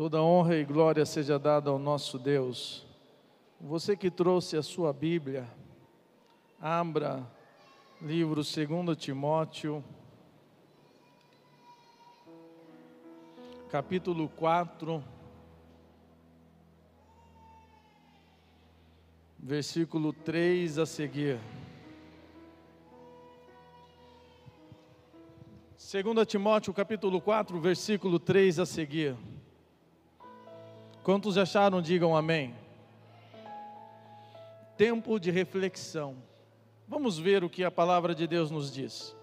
Toda honra e glória seja dada ao nosso Deus. Você que trouxe a sua Bíblia, abra livro 2 Timóteo, capítulo 4, versículo 3 a seguir. 2 Timóteo capítulo 4, versículo 3 a seguir. Quantos acharam, digam amém. Tempo de reflexão. Vamos ver o que a palavra de Deus nos diz.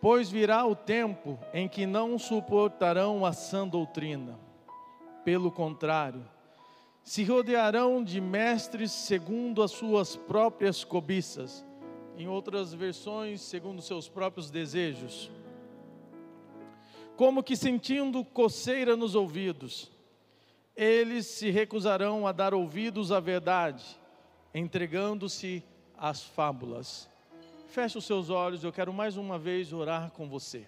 Pois virá o tempo em que não suportarão a sã doutrina. Pelo contrário, se rodearão de mestres segundo as suas próprias cobiças em outras versões, segundo seus próprios desejos. Como que sentindo coceira nos ouvidos, eles se recusarão a dar ouvidos à verdade, entregando-se às fábulas. Feche os seus olhos, eu quero mais uma vez orar com você.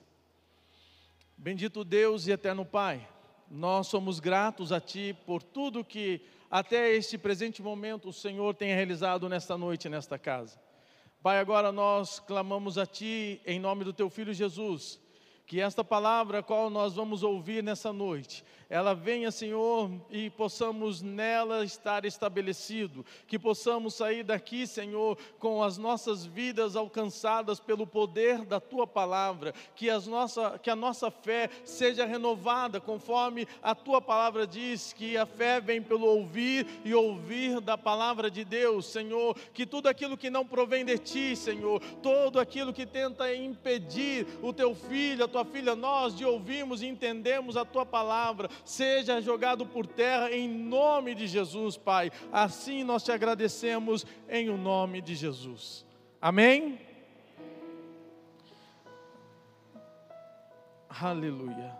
Bendito Deus e eterno Pai, nós somos gratos a Ti por tudo que até este presente momento o Senhor tem realizado nesta noite, nesta casa. Pai, agora nós clamamos a Ti em nome do Teu Filho Jesus, que esta palavra a qual nós vamos ouvir nessa noite, ela venha, Senhor, e possamos nela estar estabelecido, que possamos sair daqui, Senhor, com as nossas vidas alcançadas pelo poder da tua palavra, que, as nossa, que a nossa fé seja renovada, conforme a tua palavra diz, que a fé vem pelo ouvir e ouvir da palavra de Deus, Senhor, que tudo aquilo que não provém de ti, Senhor, todo aquilo que tenta impedir o teu filho, a tua filha, nós de ouvirmos e entendemos a tua palavra, seja jogado por terra em nome de Jesus, Pai. Assim nós te agradecemos em o nome de Jesus. Amém? Aleluia.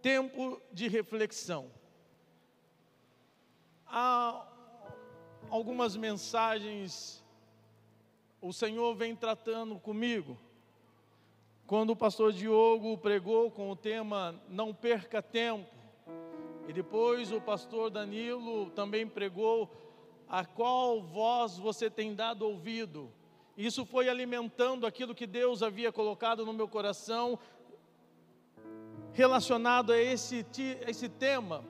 Tempo de reflexão. Há algumas mensagens o Senhor vem tratando comigo quando o pastor Diogo pregou com o tema Não perca tempo, e depois o pastor Danilo também pregou a qual voz você tem dado ouvido. Isso foi alimentando aquilo que Deus havia colocado no meu coração relacionado a esse, esse tema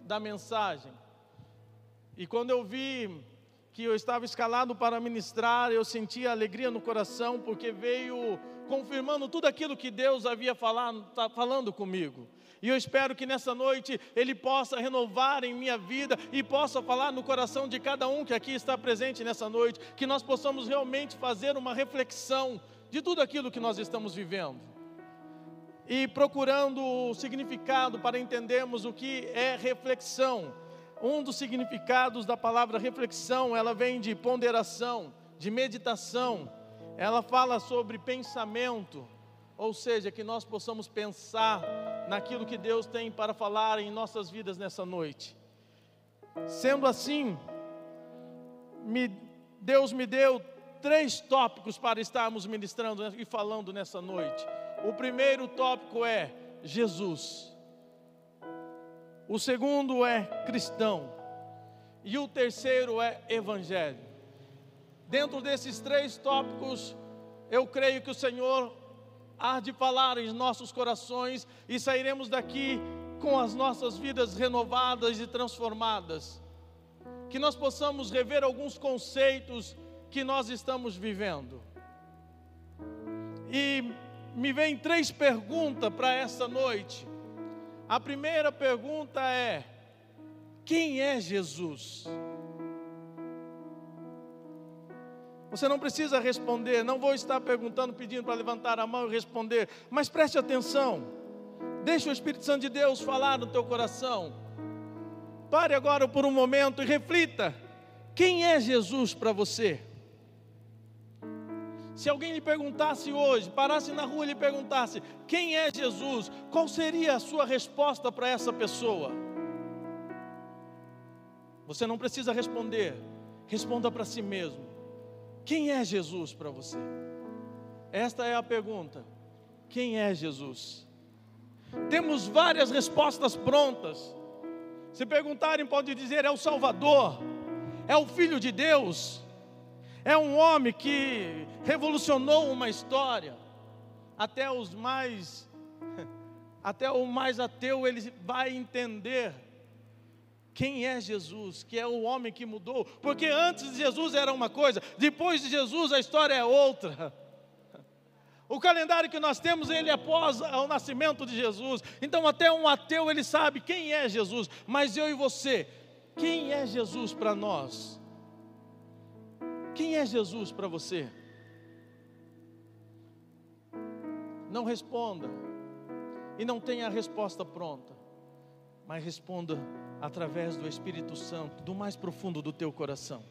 da mensagem. E quando eu vi que eu estava escalado para ministrar, eu senti alegria no coração, porque veio confirmando tudo aquilo que Deus havia falado, tá falando comigo. E eu espero que nessa noite Ele possa renovar em minha vida e possa falar no coração de cada um que aqui está presente nessa noite, que nós possamos realmente fazer uma reflexão de tudo aquilo que nós estamos vivendo. E procurando o significado para entendermos o que é reflexão. Um dos significados da palavra reflexão, ela vem de ponderação, de meditação, ela fala sobre pensamento, ou seja, que nós possamos pensar naquilo que Deus tem para falar em nossas vidas nessa noite. Sendo assim, me, Deus me deu três tópicos para estarmos ministrando e falando nessa noite. O primeiro tópico é Jesus. O segundo é cristão. E o terceiro é evangelho. Dentro desses três tópicos, eu creio que o Senhor há de falar em nossos corações e sairemos daqui com as nossas vidas renovadas e transformadas. Que nós possamos rever alguns conceitos que nós estamos vivendo. E me vem três perguntas para essa noite. A primeira pergunta é: quem é Jesus? Você não precisa responder, não vou estar perguntando, pedindo para levantar a mão e responder, mas preste atenção. Deixe o Espírito Santo de Deus falar no teu coração. Pare agora por um momento e reflita: quem é Jesus para você? Se alguém lhe perguntasse hoje, parasse na rua e lhe perguntasse: quem é Jesus? Qual seria a sua resposta para essa pessoa? Você não precisa responder, responda para si mesmo. Quem é Jesus para você? Esta é a pergunta. Quem é Jesus? Temos várias respostas prontas. Se perguntarem, pode dizer: é o Salvador, é o Filho de Deus, é um homem que revolucionou uma história. Até os mais, até o mais ateu, ele vai entender quem é Jesus, que é o homem que mudou, porque antes de Jesus era uma coisa, depois de Jesus a história é outra. O calendário que nós temos, ele é após o nascimento de Jesus. Então, até um ateu, ele sabe quem é Jesus. Mas eu e você, quem é Jesus para nós? Quem é Jesus para você? Não responda. E não tenha a resposta pronta. Mas responda através do Espírito Santo, do mais profundo do teu coração.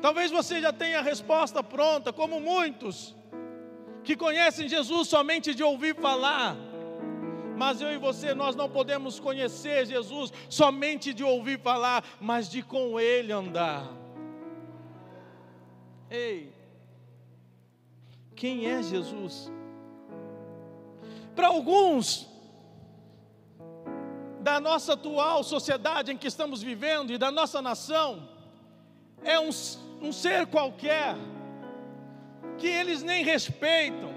Talvez você já tenha a resposta pronta, como muitos que conhecem Jesus somente de ouvir falar. Mas eu e você, nós não podemos conhecer Jesus somente de ouvir falar, mas de com Ele andar. Ei, quem é Jesus? Para alguns, da nossa atual sociedade em que estamos vivendo e da nossa nação, é um, um ser qualquer, que eles nem respeitam.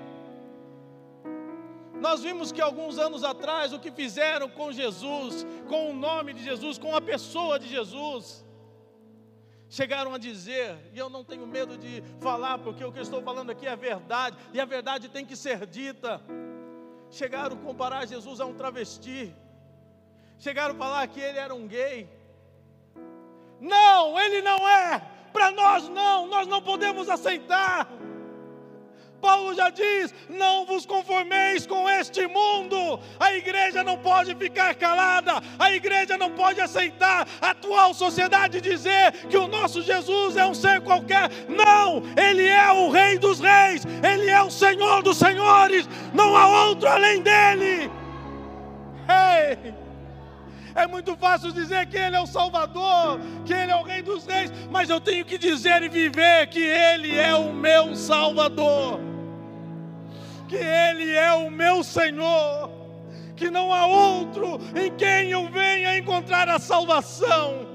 Nós vimos que alguns anos atrás o que fizeram com Jesus, com o nome de Jesus, com a pessoa de Jesus, chegaram a dizer, e eu não tenho medo de falar, porque o que eu estou falando aqui é verdade, e a verdade tem que ser dita. Chegaram a comparar Jesus a um travesti, chegaram a falar que ele era um gay. Não, ele não é, para nós não, nós não podemos aceitar. Paulo já diz: não vos conformeis com este mundo. A igreja não pode ficar calada, a igreja não pode aceitar a atual sociedade dizer que o nosso Jesus é um ser qualquer. Não, ele é o Rei dos Reis, ele é o Senhor dos Senhores, não há outro além dele. Ei! É muito fácil dizer que Ele é o Salvador, que Ele é o Rei dos Reis, mas eu tenho que dizer e viver que Ele é o meu Salvador, que Ele é o meu Senhor, que não há outro em quem eu venha encontrar a salvação.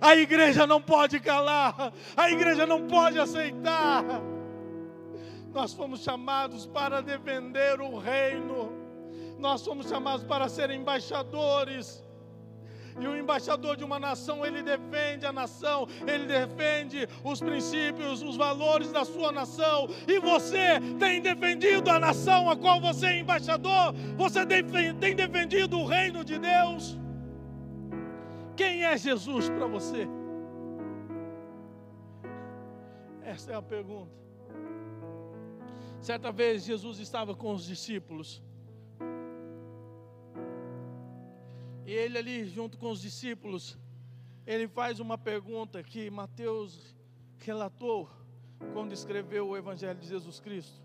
A igreja não pode calar, a igreja não pode aceitar. Nós fomos chamados para defender o reino. Nós fomos chamados para ser embaixadores. E o embaixador de uma nação, ele defende a nação, ele defende os princípios, os valores da sua nação. E você tem defendido a nação a qual você é embaixador? Você tem defendido o reino de Deus? Quem é Jesus para você? Essa é a pergunta. Certa vez Jesus estava com os discípulos. E ele ali, junto com os discípulos, ele faz uma pergunta que Mateus relatou quando escreveu o Evangelho de Jesus Cristo.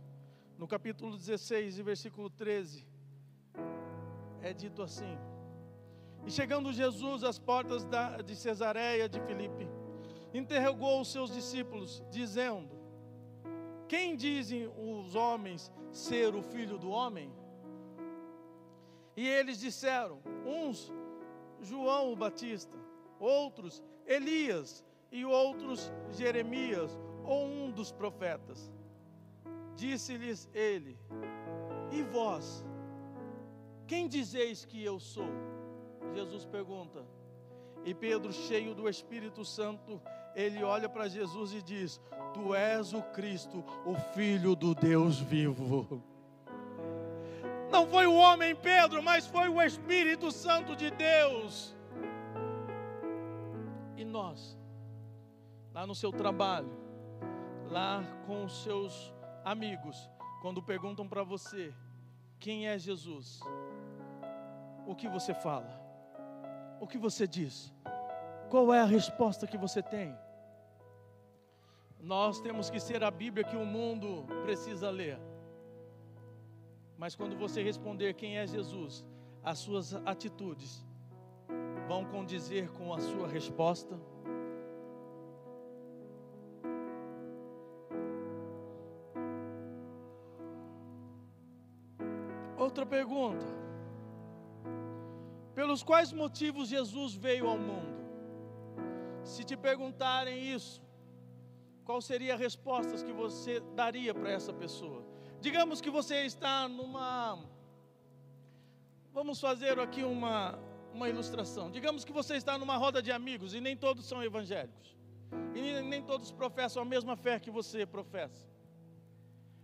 No capítulo 16, versículo 13, é dito assim: E chegando Jesus às portas da, de Cesareia de Filipe, interrogou os seus discípulos, dizendo: quem dizem os homens ser o filho do homem? E eles disseram: uns João o Batista, outros Elias e outros Jeremias ou um dos profetas. Disse-lhes ele: E vós, quem dizeis que eu sou? Jesus pergunta. E Pedro, cheio do Espírito Santo, ele olha para Jesus e diz: Tu és o Cristo, o Filho do Deus vivo. Não foi o homem Pedro, mas foi o Espírito Santo de Deus. E nós, lá no seu trabalho, lá com os seus amigos, quando perguntam para você quem é Jesus, o que você fala? O que você diz? Qual é a resposta que você tem? Nós temos que ser a Bíblia que o mundo precisa ler. Mas quando você responder quem é Jesus, as suas atitudes vão condizer com a sua resposta. Outra pergunta: pelos quais motivos Jesus veio ao mundo? Se te perguntarem isso, qual seria a resposta que você daria para essa pessoa? Digamos que você está numa. Vamos fazer aqui uma, uma ilustração. Digamos que você está numa roda de amigos e nem todos são evangélicos. E nem todos professam a mesma fé que você professa.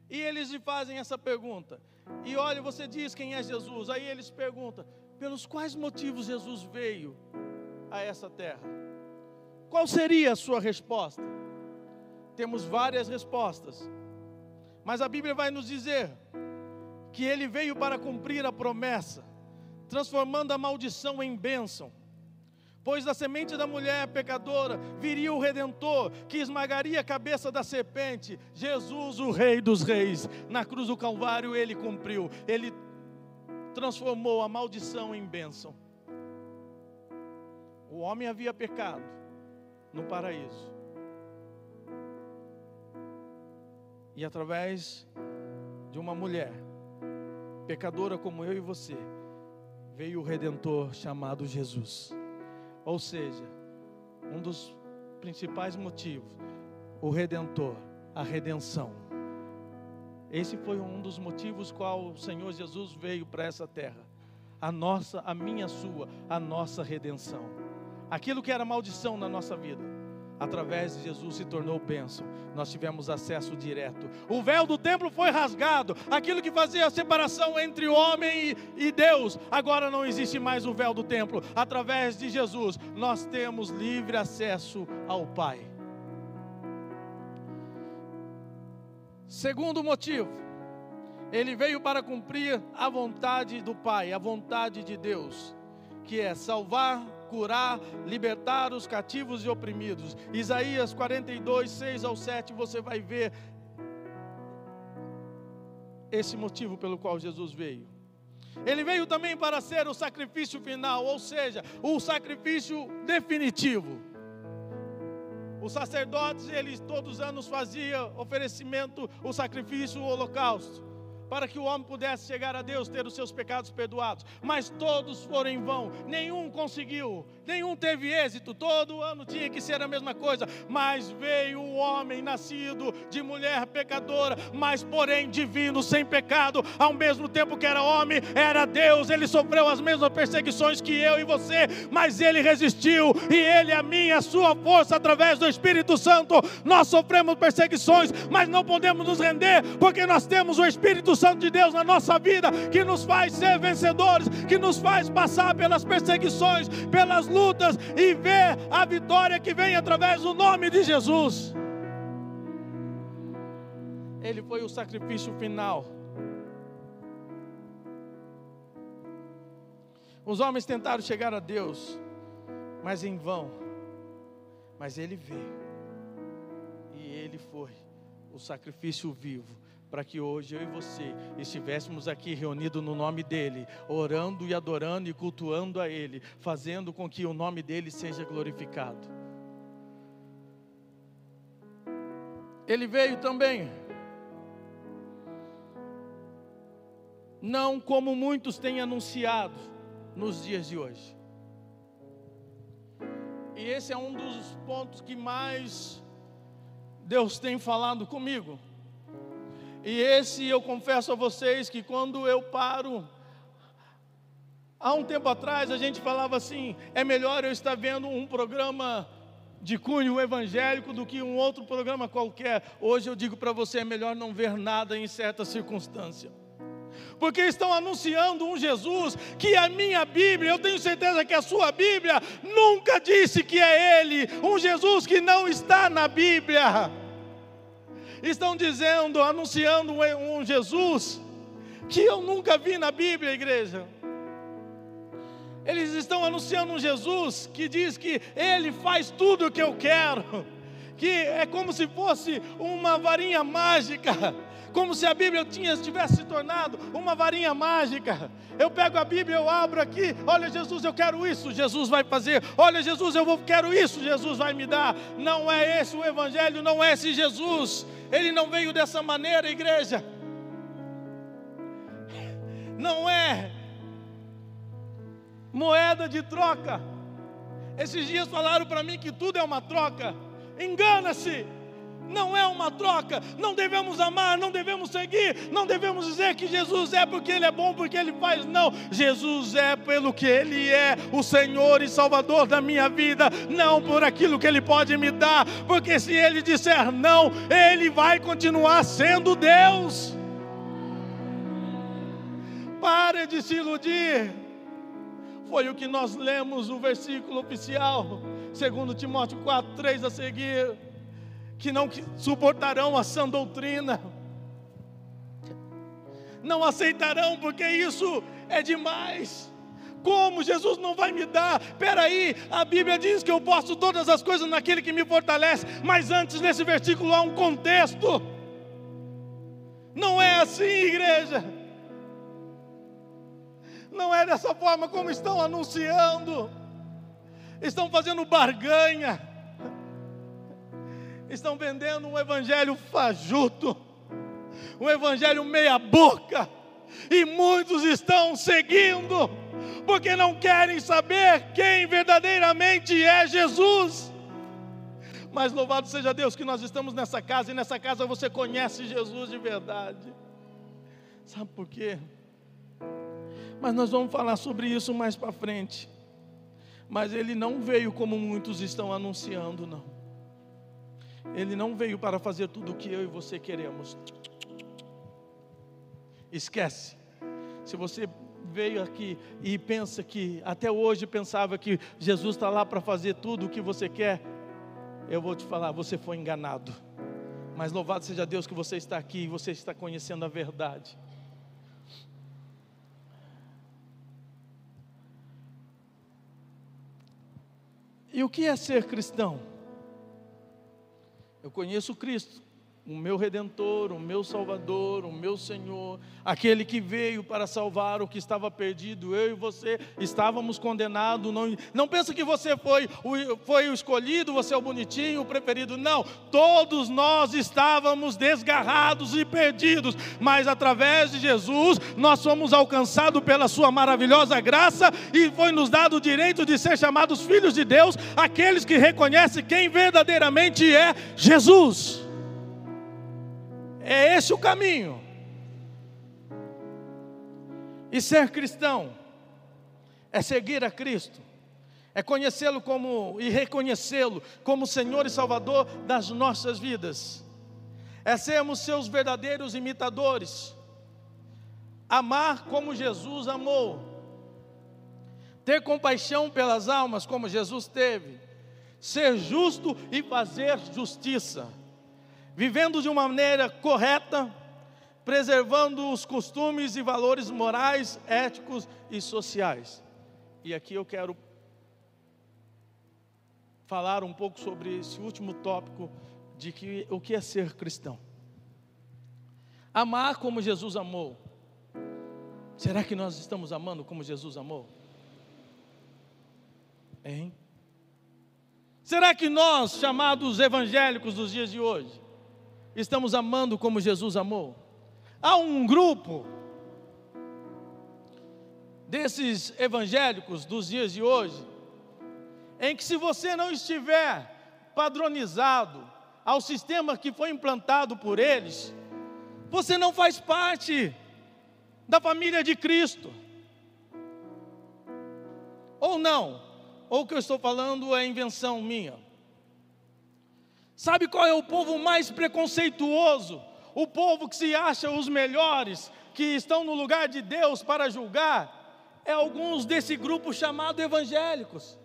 E eles lhe fazem essa pergunta. E olha, você diz quem é Jesus. Aí eles perguntam: pelos quais motivos Jesus veio a essa terra? Qual seria a sua resposta? Temos várias respostas. Mas a Bíblia vai nos dizer que ele veio para cumprir a promessa, transformando a maldição em bênção. Pois da semente da mulher pecadora viria o redentor que esmagaria a cabeça da serpente, Jesus, o Rei dos Reis. Na cruz do Calvário ele cumpriu, ele transformou a maldição em bênção. O homem havia pecado no paraíso. E através de uma mulher, pecadora como eu e você, veio o redentor chamado Jesus. Ou seja, um dos principais motivos, o redentor, a redenção. Esse foi um dos motivos qual o Senhor Jesus veio para essa terra. A nossa, a minha, a sua, a nossa redenção. Aquilo que era maldição na nossa vida através de Jesus se tornou bênção. Nós tivemos acesso direto. O véu do templo foi rasgado. Aquilo que fazia a separação entre homem e, Deus, agora não existe mais o véu do templo. Através de Jesus, nós temos livre acesso ao Pai. Segundo motivo, ele veio para cumprir a vontade do Pai, a vontade de Deus, que é salvar curar, libertar os cativos e oprimidos. Isaías 42, 6 ao 7, você vai ver esse motivo pelo qual Jesus veio. Ele veio também para ser o sacrifício final, ou seja, o sacrifício definitivo. Os sacerdotes, eles todos os anos faziam oferecimento, o sacrifício, o holocausto para que o homem pudesse chegar a Deus, ter os seus pecados perdoados. Mas todos foram em vão, nenhum conseguiu, nenhum teve êxito. Todo ano tinha que ser a mesma coisa. Mas veio o homem nascido de mulher pecadora, mas porém divino, sem pecado, ao mesmo tempo que era homem, era Deus. Ele sofreu as mesmas perseguições que eu e você, mas ele resistiu, e ele, a minha, a sua força, através do Espírito Santo, nós sofremos perseguições, mas não podemos nos render, porque nós temos o Espírito Santo de Deus na nossa vida, que nos faz ser vencedores, que nos faz passar pelas perseguições, pelas lutas e ver a vitória que vem através do nome de Jesus. Ele foi o sacrifício final. Os homens tentaram chegar a Deus, mas em vão. Mas ele veio. E ele foi o sacrifício vivo para que hoje eu e você estivéssemos aqui reunidos no nome dEle, orando e adorando e cultuando a Ele, fazendo com que o nome dEle seja glorificado. Ele veio também, não como muitos têm anunciado nos dias de hoje. E esse é um dos pontos que mais Deus tem falado comigo e esse eu confesso a vocês que quando eu paro, há um tempo atrás a gente falava assim: é melhor eu estar vendo um programa de cunho evangélico do que um outro programa qualquer. Hoje eu digo para você: é melhor não ver nada em certa circunstância. Porque estão anunciando um Jesus que a minha Bíblia, eu tenho certeza que a sua Bíblia nunca disse que é Ele, um Jesus que não está na Bíblia estão dizendo, anunciando um Jesus que eu nunca vi na Bíblia, igreja. Eles estão anunciando um Jesus que diz que Ele faz tudo o que eu quero, que é como se fosse uma varinha mágica, como se a Bíblia tinha, tivesse se tornado uma varinha mágica. Eu pego a Bíblia, eu abro aqui, olha Jesus, eu quero isso, Jesus vai fazer. Olha Jesus, eu vou, quero isso, Jesus vai me dar. Não é esse o Evangelho, não é esse Jesus. Ele não veio dessa maneira, igreja. não é moeda de troca. Esses dias falaram para mim que tudo é uma troca. Engana-se não é uma troca. Não devemos amar, não devemos seguir, não devemos dizer que Jesus é porque Ele é bom, porque Ele faz. Não, Jesus é pelo que Ele é, o Senhor e Salvador da minha vida, não por aquilo que Ele pode me dar, porque se Ele disser não, Ele vai continuar sendo Deus. Pare de se iludir. Foi o que nós lemos no versículo oficial, segundo Timóteo 4, 3 a seguir que não suportarão a sã doutrina, não aceitarão, porque isso é demais. Como Jesus não vai me dar? Peraí, a Bíblia diz que eu posso todas as coisas naquele que me fortalece, mas antes nesse versículo há um contexto. Não é assim, igreja. Não é dessa forma como estão anunciando. Estão fazendo barganha estão vendendo um evangelho fajuto, um evangelho meia-boca, e muitos estão seguindo, porque não querem saber quem verdadeiramente é Jesus. Mas louvado seja Deus que nós estamos nessa casa, e nessa casa você conhece Jesus de verdade. Sabe por quê? Mas nós vamos falar sobre isso mais para frente. Mas ele não veio como muitos estão anunciando, não. Ele não veio para fazer tudo o que eu e você queremos. Esquece. Se você veio aqui e pensa que até hoje pensava que Jesus está lá para fazer tudo o que você quer, eu vou te falar, você foi enganado. Mas louvado seja Deus que você está aqui e você está conhecendo a verdade. E o que é ser cristão? Eu conheço Cristo o meu redentor, o meu salvador, o meu Senhor, aquele que veio para salvar o que estava perdido. Eu e você estávamos condenados. Não, não pensa que você foi o, foi o escolhido, você é o bonitinho, o preferido. Não, todos nós estávamos desgarrados e perdidos, mas através de Jesus nós fomos alcançados pela Sua maravilhosa graça e foi nos dado o direito de ser chamados filhos de Deus, aqueles que reconhecem quem verdadeiramente é Jesus. É esse o caminho. E ser cristão é seguir a Cristo, é conhecê-lo como e reconhecê-lo como Senhor e Salvador das nossas vidas, é sermos seus verdadeiros imitadores, amar como Jesus amou, ter compaixão pelas almas como Jesus teve, ser justo e fazer justiça vivendo de uma maneira correta, preservando os costumes e valores morais, éticos e sociais. E aqui eu quero falar um pouco sobre esse último tópico de que o que é ser cristão. Amar como Jesus amou. Será que nós estamos amando como Jesus amou? Hein? Será que nós, chamados evangélicos dos dias de hoje, estamos amando como Jesus amou? Há um grupo desses evangélicos dos dias de hoje, em que se você não estiver padronizado ao sistema que foi implantado por eles, você não faz parte da família de Cristo. Ou não, ou o que eu estou falando é invenção minha. Sabe qual é o povo mais preconceituoso? O povo que se acha os melhores, que estão no lugar de Deus para julgar, é alguns desse grupo chamado evangélicos.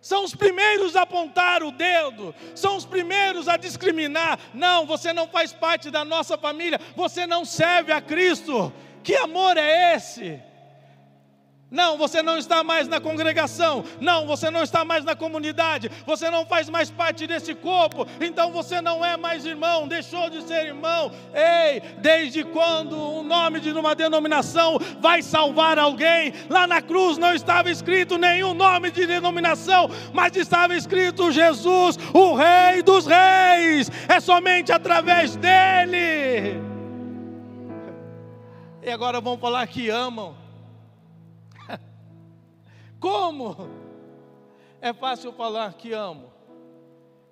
São os primeiros a apontar o dedo, são os primeiros a discriminar. Não, você não faz parte da nossa família, você não serve a Cristo. Que amor é esse? Não, você não está mais na congregação. Não, você não está mais na comunidade. Você não faz mais parte desse corpo. Então você não é mais irmão, deixou de ser irmão. Ei, desde quando o nome de uma denominação vai salvar alguém? Lá na cruz não estava escrito nenhum nome de denominação, mas estava escrito Jesus, o Rei dos Reis. É somente através dele. e agora vão falar que amam. Como? É fácil falar que amo.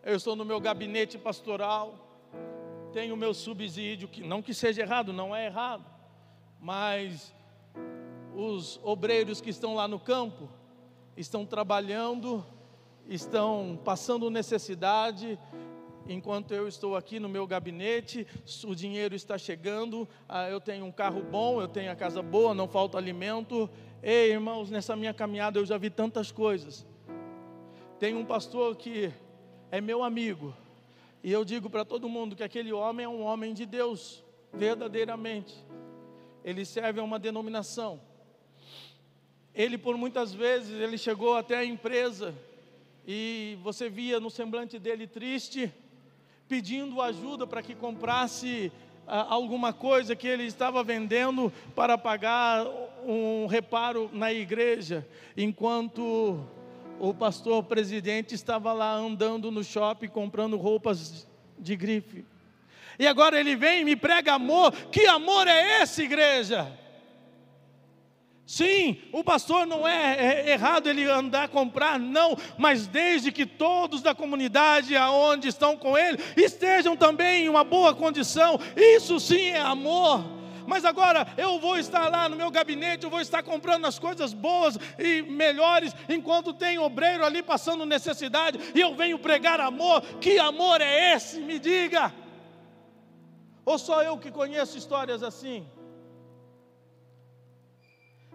Eu estou no meu gabinete pastoral, tenho o meu subsídio, que não que seja errado, não é errado, mas os obreiros que estão lá no campo estão trabalhando, estão passando necessidade, enquanto eu estou aqui no meu gabinete, o dinheiro está chegando, ah, eu tenho um carro bom, eu tenho a casa boa, não falta alimento. Ei, irmãos, nessa minha caminhada eu já vi tantas coisas. Tem um pastor que é meu amigo, e eu digo para todo mundo que aquele homem é um homem de Deus, verdadeiramente. Ele serve a uma denominação. Ele por muitas vezes ele chegou até a empresa e você via no semblante dele triste, pedindo ajuda para que comprasse alguma coisa que ele estava vendendo para pagar um reparo na igreja, enquanto o pastor presidente estava lá andando no shopping comprando roupas de grife. E agora ele vem e me prega amor. Que amor é esse, igreja? Sim, o pastor não é, é, errado ele andar comprar, não, mas desde que todos da comunidade aonde estão com ele estejam também em uma boa condição, isso sim é amor. Mas agora eu vou estar lá no meu gabinete, eu vou estar comprando as coisas boas e melhores, enquanto tem obreiro ali passando necessidade, e eu venho pregar amor. Que amor é esse? Me diga. Ou só eu que conheço histórias assim?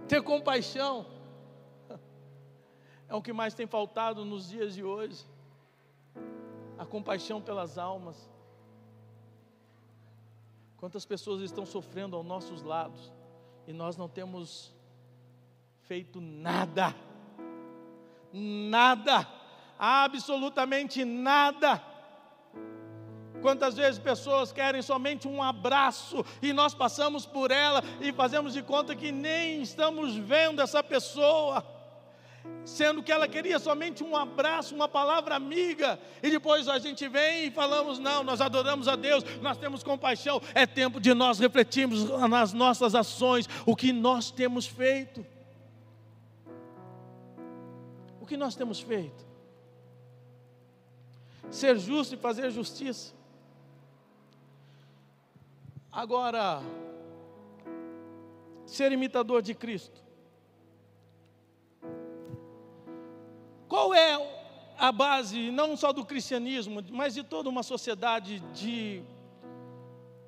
Ter compaixão. É o que mais tem faltado nos dias de hoje. A compaixão pelas almas. Quantas pessoas estão sofrendo aos nossos lados e nós não temos feito nada, nada, absolutamente nada Quantas vezes pessoas querem somente um abraço e nós passamos por ela e fazemos de conta que nem estamos vendo essa pessoa, sendo que ela queria somente um abraço, uma palavra amiga, e depois a gente vem e falamos: não, nós adoramos a Deus, nós temos compaixão. É tempo de nós refletirmos nas nossas ações o que nós temos feito. O que nós temos feito? Ser justo e fazer justiça. Agora, ser imitador de Cristo. Qual é a base, não só do cristianismo, mas de toda uma sociedade de,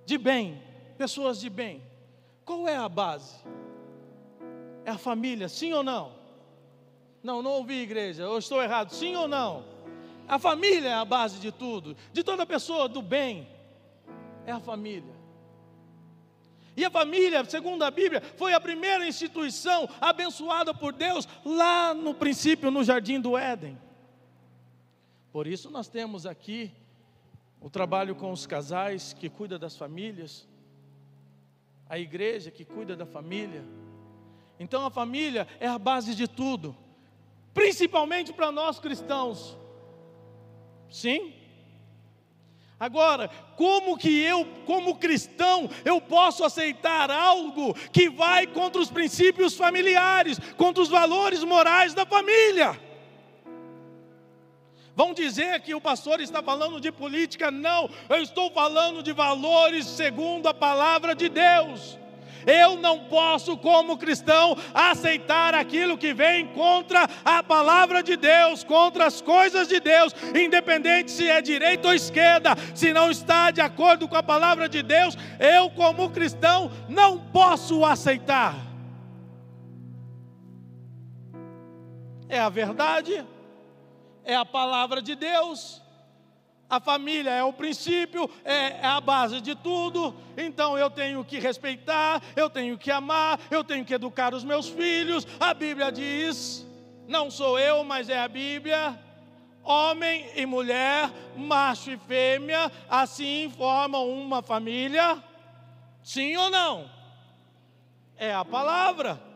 de bem, pessoas de bem? Qual é a base? É a família, sim ou não? Não, não ouvi igreja, eu estou errado, sim ou não? A família é a base de tudo, de toda pessoa do bem, é a família. E a família, segundo a Bíblia, foi a primeira instituição abençoada por Deus lá no princípio, no jardim do Éden. Por isso nós temos aqui o trabalho com os casais que cuida das famílias, a igreja que cuida da família. Então a família é a base de tudo, principalmente para nós cristãos. Sim? Agora, como que eu, como cristão, eu posso aceitar algo que vai contra os princípios familiares, contra os valores morais da família? Vão dizer que o pastor está falando de política? Não, eu estou falando de valores segundo a palavra de Deus. Eu não posso, como cristão, aceitar aquilo que vem contra a palavra de Deus, contra as coisas de Deus, independente se é direita ou esquerda, se não está de acordo com a palavra de Deus, eu, como cristão, não posso aceitar. É a verdade, é a palavra de Deus a família é o princípio, é, é, a base de tudo, então eu tenho que respeitar, eu tenho que amar, eu tenho que educar os meus filhos. A Bíblia diz, não sou eu, mas é a Bíblia. Homem e mulher, macho e fêmea, assim formam uma família. Sim ou não? É a palavra.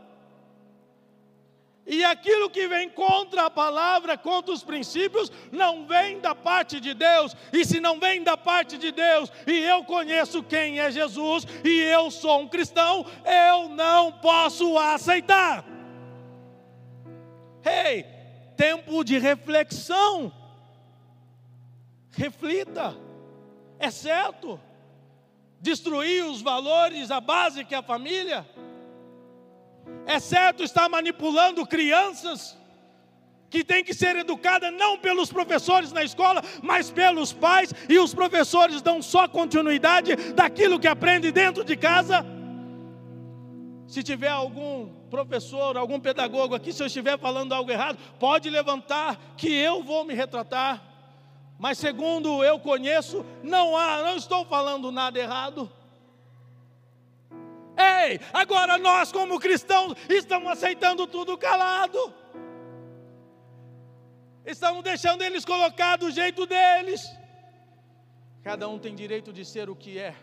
E aquilo que vem contra a palavra, contra os princípios, não vem da parte de Deus. E se não vem da parte de Deus, e eu conheço quem é Jesus, e eu sou um cristão, eu não posso aceitar. Ei, tempo de reflexão. Reflita, é certo. Destruir os valores, a base que é a família é certo estar manipulando crianças que têm que ser educadas não pelos professores na escola, mas pelos pais, e os professores dão só continuidade daquilo que aprende dentro de casa? Se tiver algum professor, algum pedagogo aqui, se eu estiver falando algo errado, pode levantar que eu vou me retratar. Mas segundo eu conheço, não há, não estou falando nada errado. Agora nós, como cristãos, estamos aceitando tudo calado. Estamos deixando eles colocar do jeito deles. Cada um tem direito de ser o que é,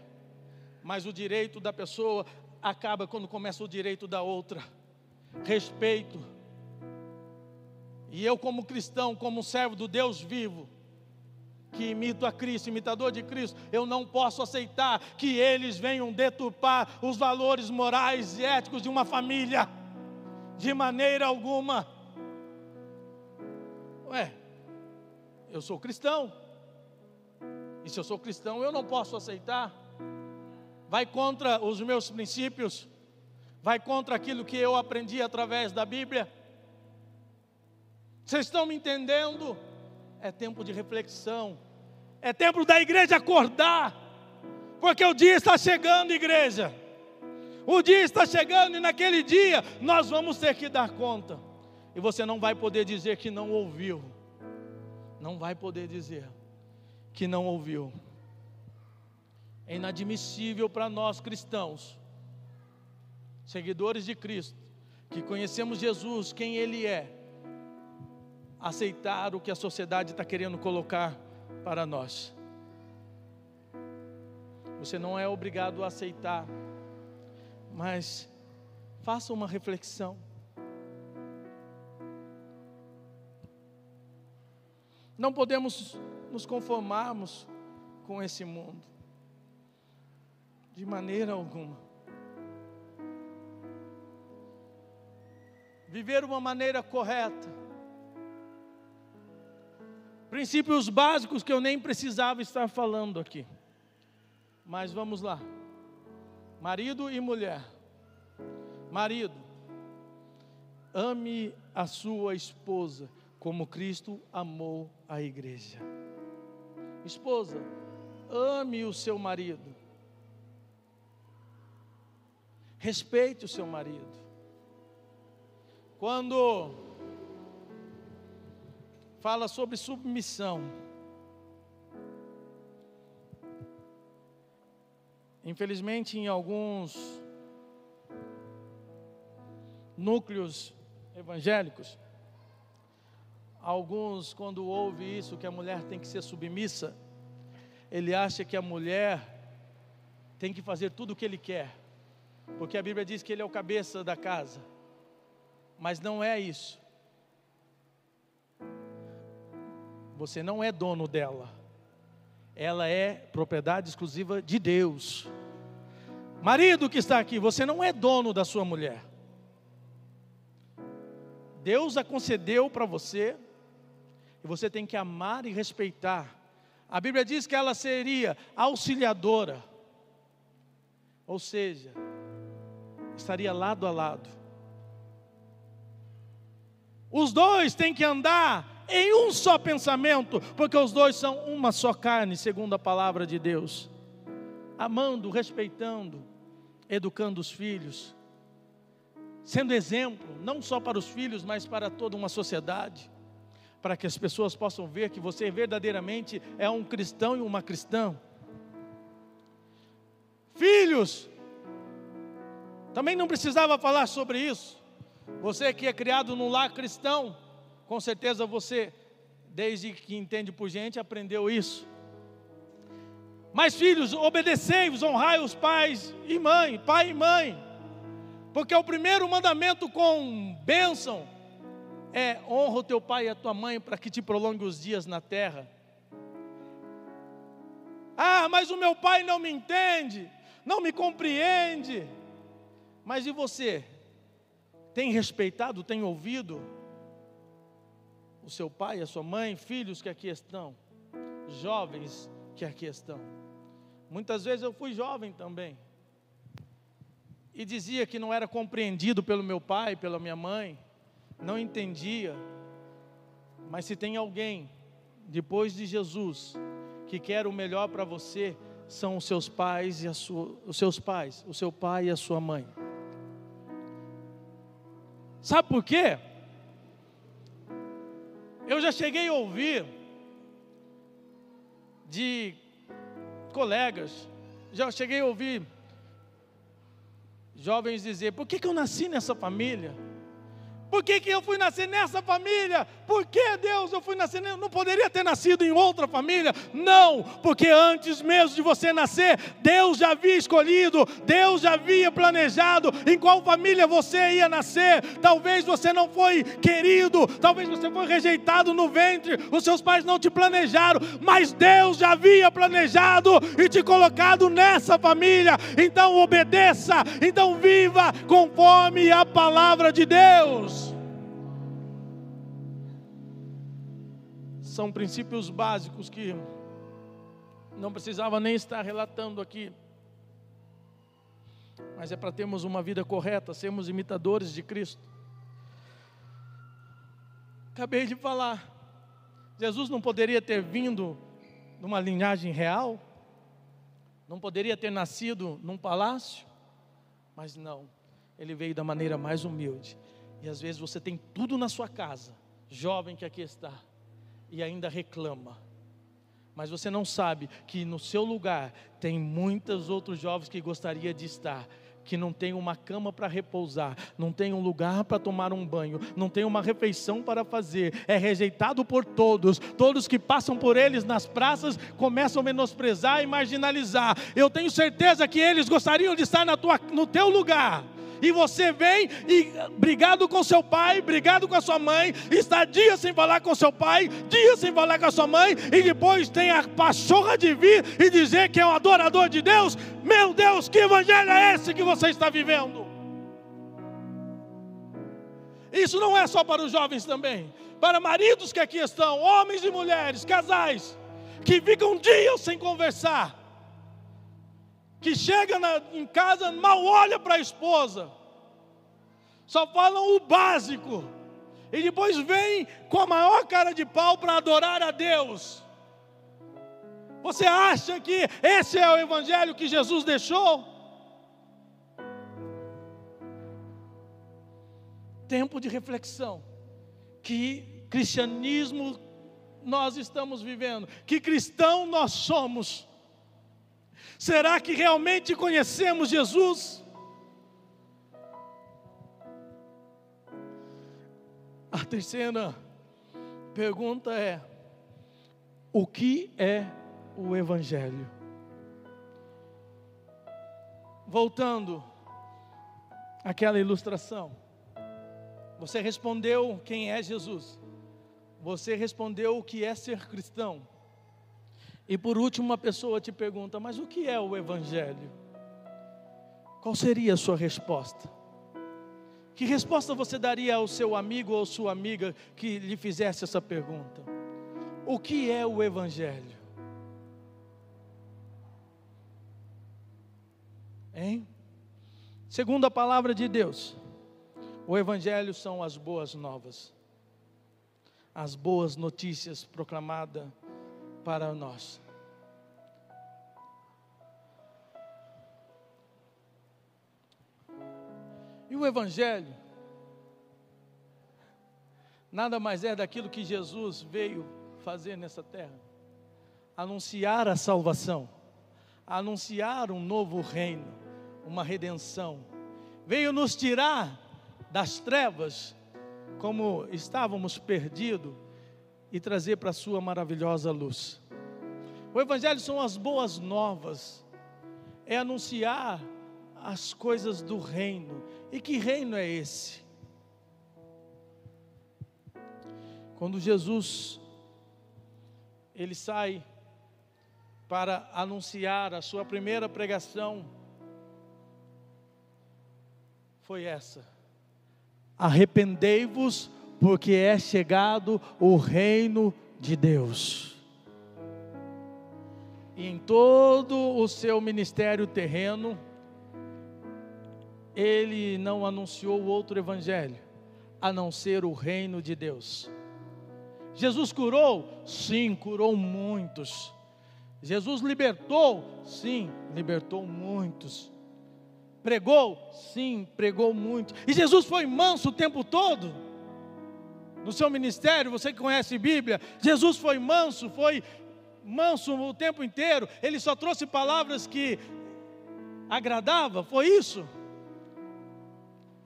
mas o direito da pessoa acaba quando começa o direito da outra. Respeito. E eu, como cristão, como servo do Deus vivo, que imito a Cristo, imitador de Cristo, eu não posso aceitar que eles venham deturpar os valores morais e éticos de uma família, de maneira alguma. Ué, eu sou cristão, e se eu sou cristão, eu não posso aceitar, vai contra os meus princípios, vai contra aquilo que eu aprendi através da Bíblia. Vocês estão me entendendo? É tempo de reflexão, é tempo da igreja acordar, porque o dia está chegando, igreja. O dia está chegando e naquele dia nós vamos ter que dar conta. E você não vai poder dizer que não ouviu. Não vai poder dizer que não ouviu. É inadmissível para nós cristãos, seguidores de Cristo, que conhecemos Jesus, quem Ele é, aceitar o que a sociedade está querendo colocar para nós. Você não é obrigado a aceitar, mas faça uma reflexão. Não podemos nos conformarmos com esse mundo, de maneira alguma. Viver uma maneira correta, Princípios básicos que eu nem precisava estar falando aqui. Mas vamos lá. Marido e mulher. Marido, ame a sua esposa como Cristo amou a igreja. Esposa, ame o seu marido. Respeite o seu marido. Quando fala sobre submissão. Infelizmente, em alguns núcleos evangélicos, alguns, quando ouve isso, que a mulher tem que ser submissa, ele acha que a mulher tem que fazer tudo o que ele quer, porque a Bíblia diz que ele é o cabeça da casa, mas não é isso. Você não é dono dela. Ela é propriedade exclusiva de Deus. Marido que está aqui, você não é dono da sua mulher. Deus a concedeu para você e você tem que amar e respeitar. A Bíblia diz que ela seria auxiliadora, ou seja, estaria lado a lado. Os dois têm que andar em um só pensamento, porque os dois são uma só carne, segundo a palavra de Deus. Amando, respeitando, educando os filhos, sendo exemplo, não só para os filhos, mas para toda uma sociedade, para que as pessoas possam ver que você verdadeiramente é um cristão e uma cristã. Filhos, também não precisava falar sobre isso. Você que é criado num lar cristão, com certeza você, desde que entende por gente, aprendeu isso. Mas filhos, obedecei-vos, honrai os pais e mãe, pai e mãe. Porque o primeiro mandamento com bênção é honra o teu pai e a tua mãe para que te prolongue os dias na terra. Ah, mas o meu pai não me entende, não me compreende. Mas e você? Tem respeitado, tem ouvido o seu pai, a sua mãe, filhos que aqui estão, jovens que aqui estão? Muitas vezes eu fui jovem também e dizia que não era compreendido pelo meu pai, pela minha mãe, não entendia. Mas se tem alguém depois de Jesus que quer o melhor para você, são os seus pais e a sua, os seus pais, o seu pai e a sua mãe. Sabe por quê? Eu já cheguei a ouvir de colegas, já cheguei a ouvir jovens dizer: por que, que eu nasci nessa família? Por que, que eu fui nascer nessa família? Por que, Deus, eu fui nascer? Não poderia ter nascido em outra família? Não, porque antes mesmo de você nascer, Deus já havia escolhido, Deus já havia planejado em qual família você ia nascer. Talvez você não foi querido, talvez você foi rejeitado no ventre, os seus pais não te planejaram, mas Deus já havia planejado e te colocado nessa família. Então obedeça, então viva conforme a palavra de Deus. São princípios básicos que não precisava nem estar relatando aqui. Mas é para termos uma vida correta, sermos imitadores de Cristo. Acabei de falar, Jesus não poderia ter vindo numa linhagem real, não poderia ter nascido num palácio, mas não, ele veio da maneira mais humilde. E às vezes você tem tudo na sua casa, jovem que aqui está, e ainda reclama. Mas você não sabe que no seu lugar tem muitos outros jovens que gostaria de estar, que não tem uma cama para repousar, não tem um lugar para tomar um banho, não tem uma refeição para fazer, é rejeitado por todos. Todos que passam por eles nas praças começam a menosprezar e marginalizar. Eu tenho certeza que eles gostariam de estar na tua, no teu lugar e você vem e brigado com seu pai, brigado com a sua mãe, está dias sem falar com seu pai, dias sem falar com a sua mãe, e depois tem a pachorra de vir e dizer que é um adorador de Deus. Meu Deus, que evangelho é esse que você está vivendo? Isso não é só para os jovens também, para maridos que aqui estão, homens e mulheres, casais, que ficam dias sem conversar que chega na, em casa, mal olha para a esposa, só falam o básico, e depois vem com a maior cara de pau para adorar a Deus. Você acha que esse é o evangelho que Jesus deixou? Tempo de reflexão. Que cristianismo nós estamos vivendo? Que cristão nós somos? Será que realmente conhecemos Jesus? A terceira pergunta é: o que é o Evangelho? Voltando àquela ilustração, você respondeu quem é Jesus, você respondeu o que é ser cristão, e por último, uma pessoa te pergunta: Mas o que é o Evangelho? Qual seria a sua resposta? Que resposta você daria ao seu amigo ou sua amiga que lhe fizesse essa pergunta? O que é o Evangelho? Hein? Segundo a palavra de Deus, o Evangelho são as boas novas, as boas notícias proclamadas para nós. E o Evangelho nada mais é daquilo que Jesus veio fazer nessa terra anunciar a salvação, anunciar um novo reino, uma redenção. Veio nos tirar das trevas, como estávamos perdidos, e trazer para a sua maravilhosa luz. O Evangelho são as boas novas, é anunciar as coisas do reino. E que reino é esse? Quando Jesus ele sai para anunciar a sua primeira pregação, foi essa: Arrependei-vos, porque é chegado o reino de Deus. E em todo o seu ministério terreno, ele não anunciou outro evangelho, a não ser o reino de Deus. Jesus curou? Sim, curou muitos. Jesus libertou? Sim, libertou muitos. Pregou? Sim, pregou muito. E Jesus foi manso o tempo todo? No seu ministério, você que conhece Bíblia, Jesus foi manso, foi manso o tempo inteiro. Ele só trouxe palavras que agradava, foi isso?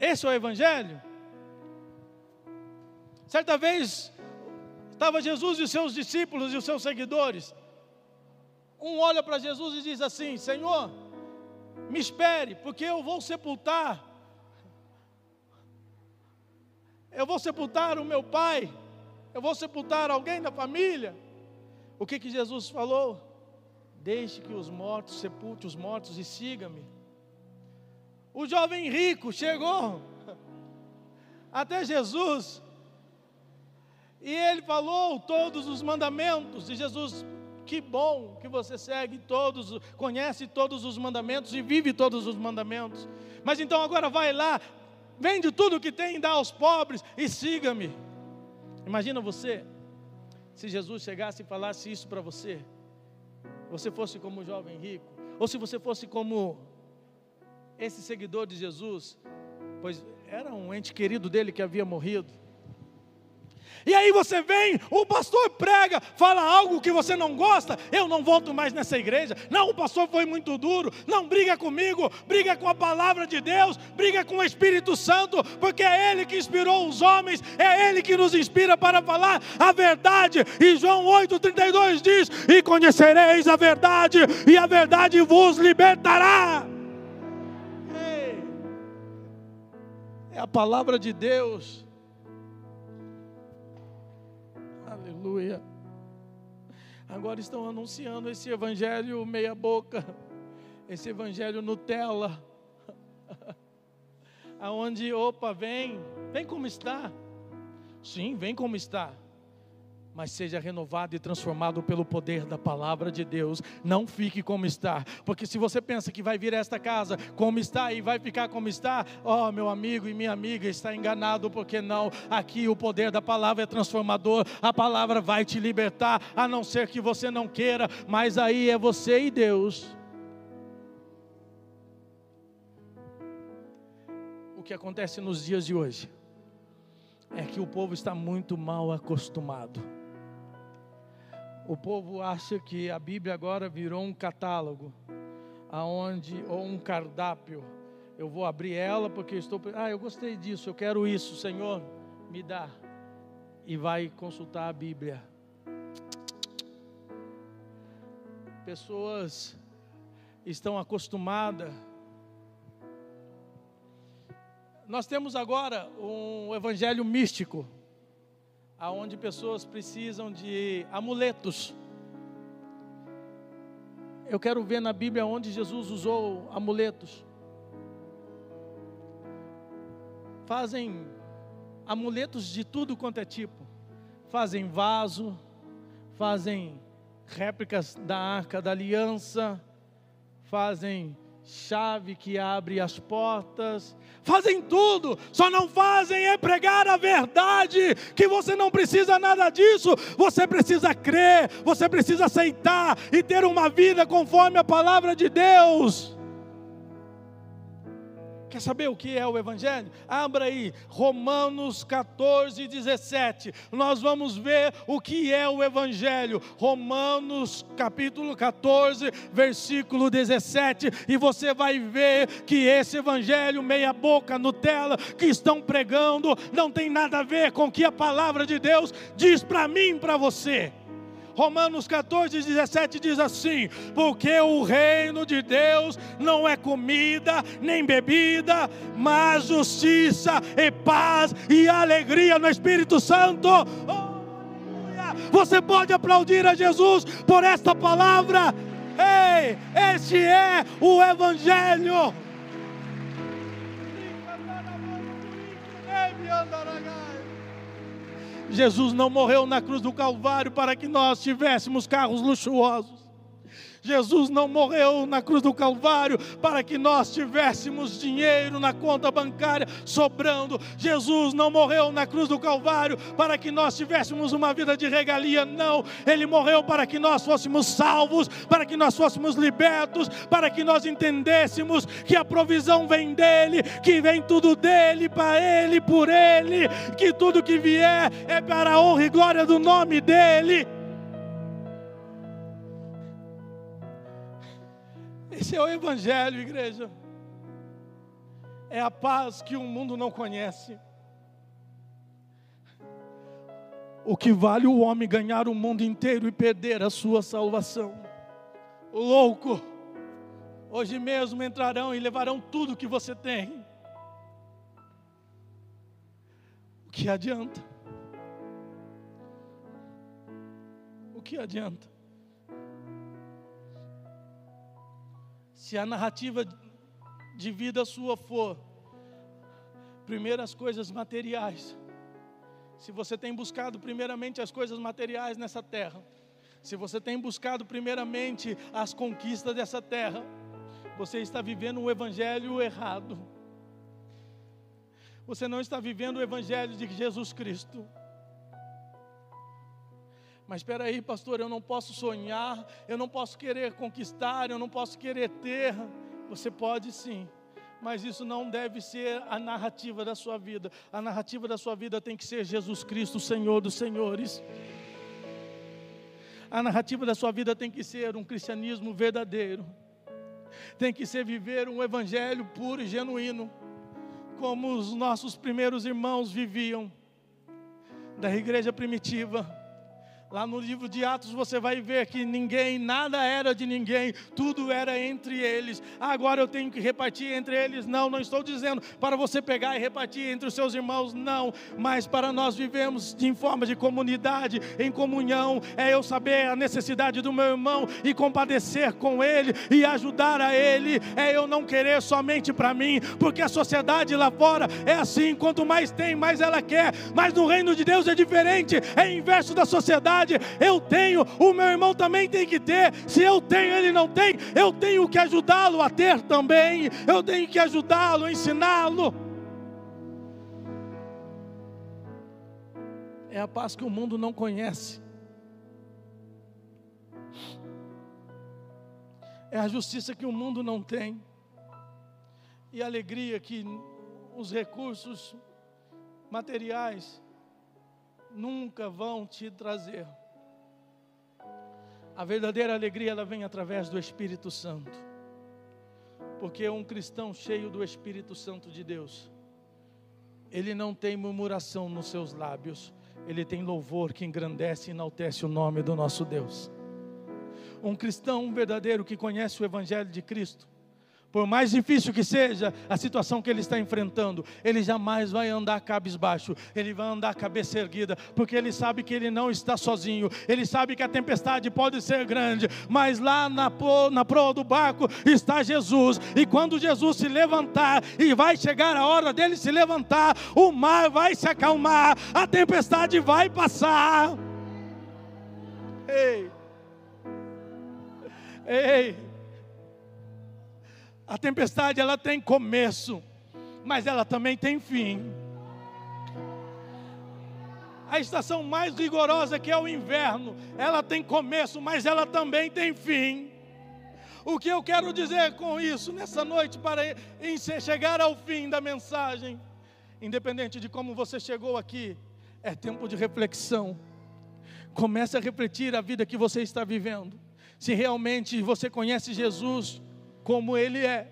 Esse é o evangelho? Certa vez estava Jesus e os seus discípulos e os seus seguidores. Um olha para Jesus e diz assim: Senhor, me espere, porque eu vou sepultar. Eu vou sepultar o meu pai. Eu vou sepultar alguém da família. O que que Jesus falou? Deixe que os mortos sepulte os mortos e siga-me. O jovem rico chegou até Jesus e ele falou todos os mandamentos. E Jesus que bom que você segue todos, conhece todos os mandamentos e vive todos os mandamentos. Mas então agora vai lá, vende tudo que tem dá aos pobres e siga-me. Imagina você, se Jesus chegasse e falasse isso para você, você fosse como o jovem rico, ou se você fosse como esse seguidor de Jesus, pois era um ente querido dele que havia morrido. E aí você vem, o pastor prega, fala algo que você não gosta, eu não volto mais nessa igreja. Não, o pastor foi muito duro. Não briga comigo, briga com a palavra de Deus, briga com o Espírito Santo, porque é ele que inspirou os homens, é ele que nos inspira para falar a verdade. E João 8:32 diz: "E conhecereis a verdade, e a verdade vos libertará." É a palavra de Deus Aleluia. Agora estão anunciando esse evangelho meia-boca, esse evangelho Nutella, aonde, opa, vem, vem como está. Sim, vem como está mas seja renovado e transformado pelo poder da palavra de Deus. Não fique como está, porque se você pensa que vai vir a esta casa como está e vai ficar como está, ó, oh, meu amigo e minha amiga, está enganado, porque não. Aqui o poder da palavra é transformador, a palavra vai te libertar, a não ser que você não queira, mas aí é você e Deus. O que acontece nos dias de hoje é que o povo está muito mal acostumado o povo acha que a Bíblia agora virou um catálogo, aonde ou um cardápio. Eu vou abrir ela porque estou, ah, eu gostei disso, eu quero isso, Senhor, me dá. E vai consultar a Bíblia. Pessoas estão acostumadas. Nós temos agora um evangelho místico aonde pessoas precisam de amuletos. Eu quero ver na Bíblia onde Jesus usou amuletos. Fazem amuletos de tudo quanto é tipo. Fazem vaso, fazem réplicas da arca da aliança, fazem chave que abre as portas, fazem tudo, só não fazem é pregar a verdade, que você não precisa nada disso, você precisa crer, você precisa aceitar e ter uma vida conforme a palavra de Deus. Quer saber o que é o Evangelho? Abra aí, Romanos 14, 17. Nós vamos ver o que é o Evangelho. Romanos capítulo 14, versículo 17. E você vai ver que esse Evangelho, meia-boca, Nutella, que estão pregando, não tem nada a ver com o que a palavra de Deus diz para mim e para você. Romanos 14, 17 diz assim: Porque o reino de Deus não é comida nem bebida, mas justiça e paz e alegria no Espírito Santo. Oh! Você pode aplaudir a Jesus por esta palavra. Ei, este é o Evangelho. Jesus não morreu na cruz do Calvário para que nós tivéssemos carros luxuosos. Jesus não morreu na cruz do Calvário para que nós tivéssemos dinheiro na conta bancária sobrando. Jesus não morreu na cruz do Calvário para que nós tivéssemos uma vida de regalia. Não, ele morreu para que nós fôssemos salvos, para que nós fôssemos libertos, para que nós entendêssemos que a provisão vem dele, que vem tudo dele, para ele, por ele, que tudo que vier é para a honra e glória do nome dele. Esse é o Evangelho, igreja. É a paz que o mundo não conhece. O que vale o homem ganhar o mundo inteiro e perder a sua salvação? O louco, hoje mesmo entrarão e levarão tudo que você tem. O que adianta? O que adianta? Se a narrativa de vida sua for primeiro as coisas materiais, se você tem buscado primeiramente as coisas materiais nessa terra, se você tem buscado primeiramente as conquistas dessa terra, você está vivendo um evangelho errado. Você não está vivendo o evangelho de Jesus Cristo. Mas espera aí, pastor, eu não posso sonhar, eu não posso querer conquistar, eu não posso querer ter. Você pode sim, mas isso não deve ser a narrativa da sua vida. A narrativa da sua vida tem que ser Jesus Cristo, Senhor dos senhores. A narrativa da sua vida tem que ser um cristianismo verdadeiro. Tem que ser viver um evangelho puro e genuíno, como os nossos primeiros irmãos viviam da igreja primitiva Lá no livro de Atos você vai ver que ninguém, nada era de ninguém, tudo era entre eles. agora eu tenho que repartir entre eles. Não, não estou dizendo para você pegar e repartir entre os seus irmãos, não. Mas para nós vivemos em forma de comunidade, em comunhão, é eu saber a necessidade do meu irmão e compadecer com ele e ajudar a ele. É eu não querer somente para mim, porque a sociedade lá fora é assim: quanto mais tem, mais ela quer. Mas no reino de Deus é diferente, é inverso da sociedade eu tenho, o meu irmão também tem que ter. Se eu tenho, ele não tem, eu tenho que ajudá-lo a ter também. Eu tenho que ajudá-lo, ensiná-lo. É a paz que o mundo não conhece. É a justiça que o mundo não tem. E a alegria que os recursos materiais nunca vão te trazer. A verdadeira alegria ela vem através do Espírito Santo. Porque um cristão cheio do Espírito Santo de Deus, ele não tem murmuração nos seus lábios, ele tem louvor que engrandece e enaltece o nome do nosso Deus. Um cristão verdadeiro que conhece o Evangelho de Cristo, por mais difícil que seja a situação que ele está enfrentando, ele jamais vai andar cabisbaixo, ele vai andar cabeça erguida, porque ele sabe que ele não está sozinho, ele sabe que a tempestade pode ser grande, mas lá na, na proa do barco está Jesus, e quando Jesus se levantar, e vai chegar a hora dele se levantar, o mar vai se acalmar, a tempestade vai passar. Ei, ei, a tempestade ela tem começo, mas ela também tem fim. A estação mais rigorosa que é o inverno, ela tem começo, mas ela também tem fim. O que eu quero dizer com isso nessa noite para chegar ao fim da mensagem, independente de como você chegou aqui, é tempo de reflexão. Comece a refletir a vida que você está vivendo. Se realmente você conhece Jesus, como ele é.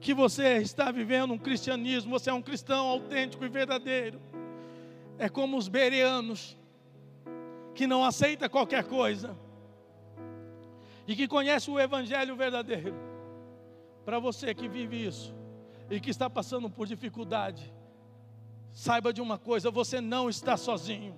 Que você está vivendo um cristianismo, você é um cristão autêntico e verdadeiro. É como os bereanos, que não aceita qualquer coisa e que conhece o evangelho verdadeiro. Para você que vive isso e que está passando por dificuldade, saiba de uma coisa: você não está sozinho.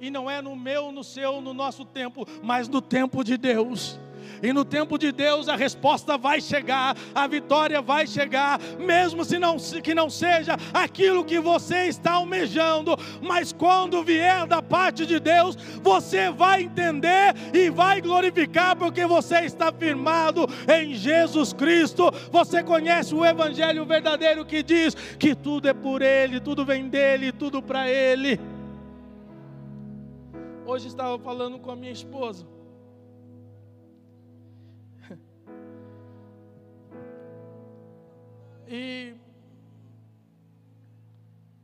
E não é no meu, no seu, no nosso tempo, mas no tempo de Deus. E no tempo de Deus a resposta vai chegar, a vitória vai chegar, mesmo se não que não seja aquilo que você está almejando, mas quando vier da parte de Deus, você vai entender e vai glorificar porque você está firmado em Jesus Cristo. Você conhece o evangelho verdadeiro que diz que tudo é por ele, tudo vem dele, tudo para ele. Hoje estava falando com a minha esposa. E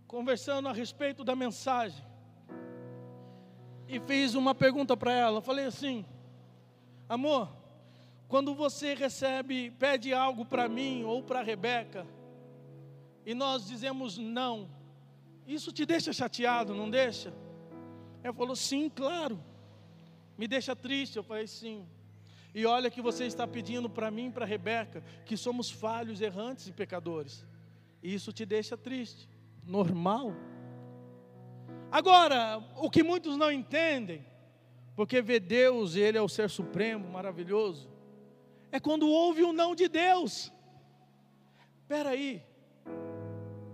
conversando a respeito da mensagem, e fiz uma pergunta para ela. Falei assim: Amor, quando você recebe, pede algo para mim ou para Rebeca, e nós dizemos não, isso te deixa chateado, não deixa? Ela falou: Sim, claro. Me deixa triste. Eu falei: Sim. E olha que você está pedindo para mim para Rebeca que somos falhos, errantes e pecadores. E isso te deixa triste. Normal. Agora, o que muitos não entendem, porque vê Deus Ele é o ser supremo, maravilhoso, é quando ouve o não de Deus. Espera aí,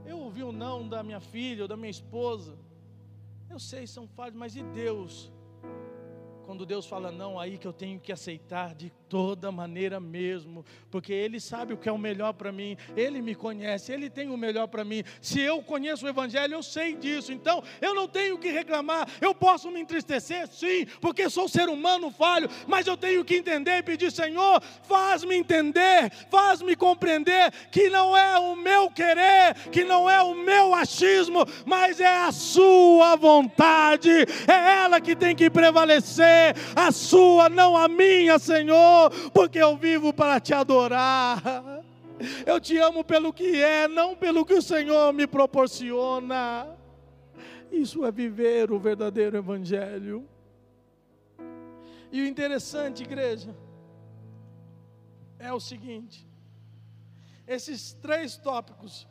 eu ouvi o não da minha filha ou da minha esposa, eu sei, são falhos, mas e Deus? Quando Deus fala não, aí que eu tenho que aceitar de toda maneira mesmo, porque Ele sabe o que é o melhor para mim, Ele me conhece, Ele tem o melhor para mim. Se eu conheço o Evangelho, eu sei disso, então eu não tenho que reclamar. Eu posso me entristecer, sim, porque sou ser humano falho, mas eu tenho que entender e pedir: Senhor, faz-me entender, faz-me compreender que não é o meu querer, que não é o meu achismo, mas é a Sua vontade, é ela que tem que prevalecer a sua, não a minha, Senhor, porque eu vivo para te adorar. Eu te amo pelo que é, não pelo que o Senhor me proporciona. Isso é viver o verdadeiro Evangelho. E o interessante, igreja, é o seguinte: esses três tópicos,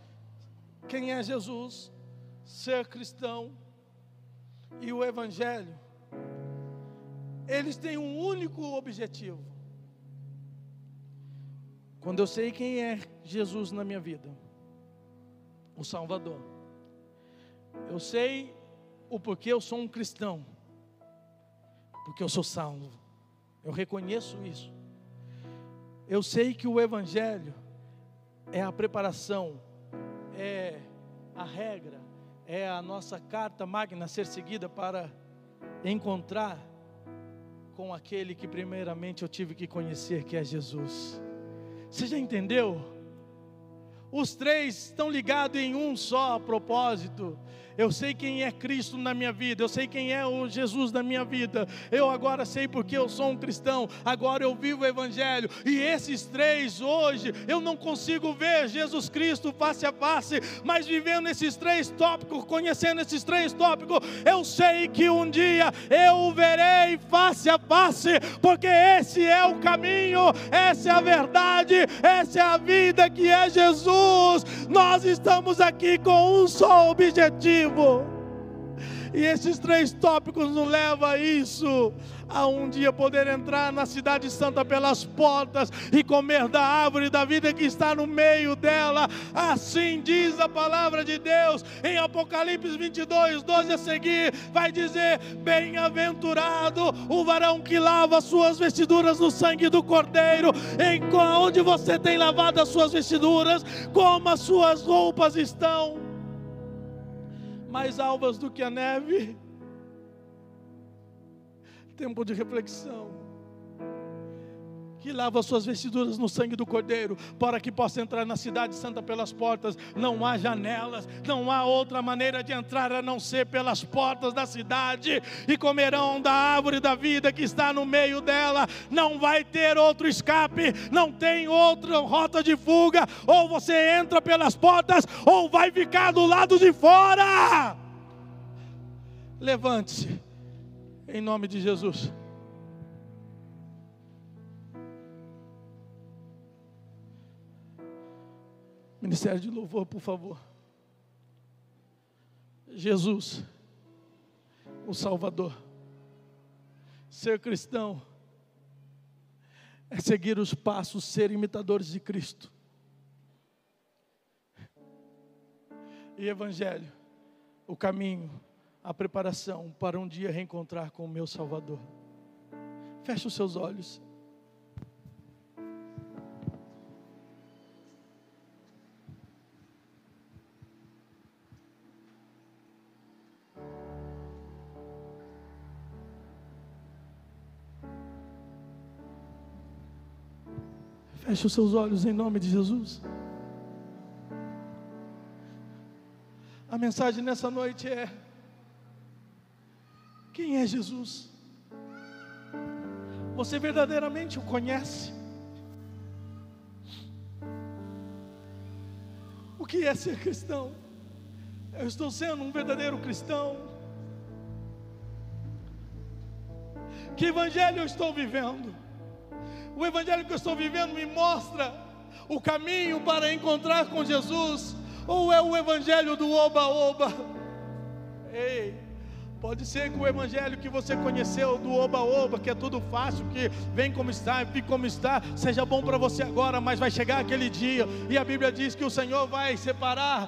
quem é Jesus, ser cristão e o Evangelho, eles têm um único objetivo. Quando eu sei quem é Jesus na minha vida, o Salvador, eu sei o porquê eu sou um cristão, porque eu sou salvo, eu reconheço isso. Eu sei que o Evangelho é a preparação, é a regra, é a nossa carta magna a ser seguida para encontrar com aquele que primeiramente eu tive que conhecer, que é Jesus. Você já entendeu? Os três estão ligados em um só propósito. Eu sei quem é Cristo na minha vida, eu sei quem é o Jesus na minha vida. Eu agora sei porque eu sou um cristão, agora eu vivo o Evangelho. E esses três hoje, eu não consigo ver Jesus Cristo face a face, mas vivendo esses três tópicos, conhecendo esses três tópicos, eu sei que um dia eu o verei face a face, porque esse é o caminho, essa é a verdade, essa é a vida que é Jesus. Nós estamos aqui com um só objetivo e esses três tópicos nos levam a isso, a um dia poder entrar na cidade santa pelas portas e comer da árvore da vida que está no meio dela. Assim diz a palavra de Deus em Apocalipse 22, 12 a seguir, vai dizer: Bem-aventurado o varão que lava suas vestiduras no sangue do Cordeiro, em onde você tem lavado as suas vestiduras, como as suas roupas estão mais alvas do que a neve. Tempo de reflexão que lava suas vestiduras no sangue do Cordeiro, para que possa entrar na cidade santa pelas portas. Não há janelas, não há outra maneira de entrar a não ser pelas portas da cidade, e comerão da árvore da vida que está no meio dela. Não vai ter outro escape, não tem outra rota de fuga. Ou você entra pelas portas, ou vai ficar do lado de fora. Levante-se, em nome de Jesus. Ministério de louvor, por favor. Jesus, o Salvador. Ser cristão é seguir os passos, ser imitadores de Cristo. E Evangelho, o caminho, a preparação para um dia reencontrar com o meu Salvador. Feche os seus olhos. Feche os seus olhos em nome de Jesus. A mensagem nessa noite é: Quem é Jesus? Você verdadeiramente o conhece? O que é ser cristão? Eu estou sendo um verdadeiro cristão? Que evangelho eu estou vivendo? O evangelho que eu estou vivendo me mostra o caminho para encontrar com Jesus, ou é o evangelho do oba-oba? Ei. Pode ser que o evangelho que você conheceu do oba-oba, que é tudo fácil, que vem como está, fica como está, seja bom para você agora, mas vai chegar aquele dia, e a Bíblia diz que o Senhor vai separar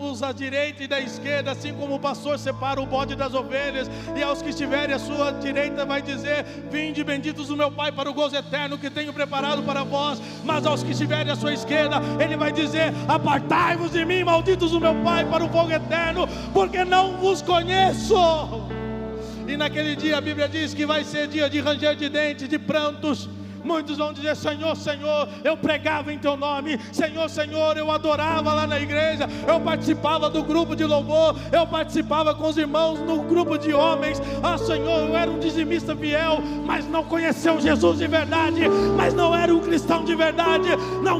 os à direita e da esquerda, assim como o pastor separa o bode das ovelhas, e aos que estiverem à sua direita vai dizer: Vinde benditos do meu Pai para o gozo eterno que tenho preparado para vós, mas aos que estiverem à sua esquerda, ele vai dizer: Apartai-vos de mim, malditos do meu Pai, para o fogo eterno, porque não vos conheço. E naquele dia a Bíblia diz que vai ser dia de ranger de dentes, de prantos, Muitos vão dizer: Senhor, Senhor, eu pregava em Teu nome, Senhor, Senhor, eu adorava lá na igreja, eu participava do grupo de louvor, eu participava com os irmãos no grupo de homens. Ah, Senhor, eu era um dizimista fiel, mas não conheceu Jesus de verdade, mas não era um cristão de verdade, não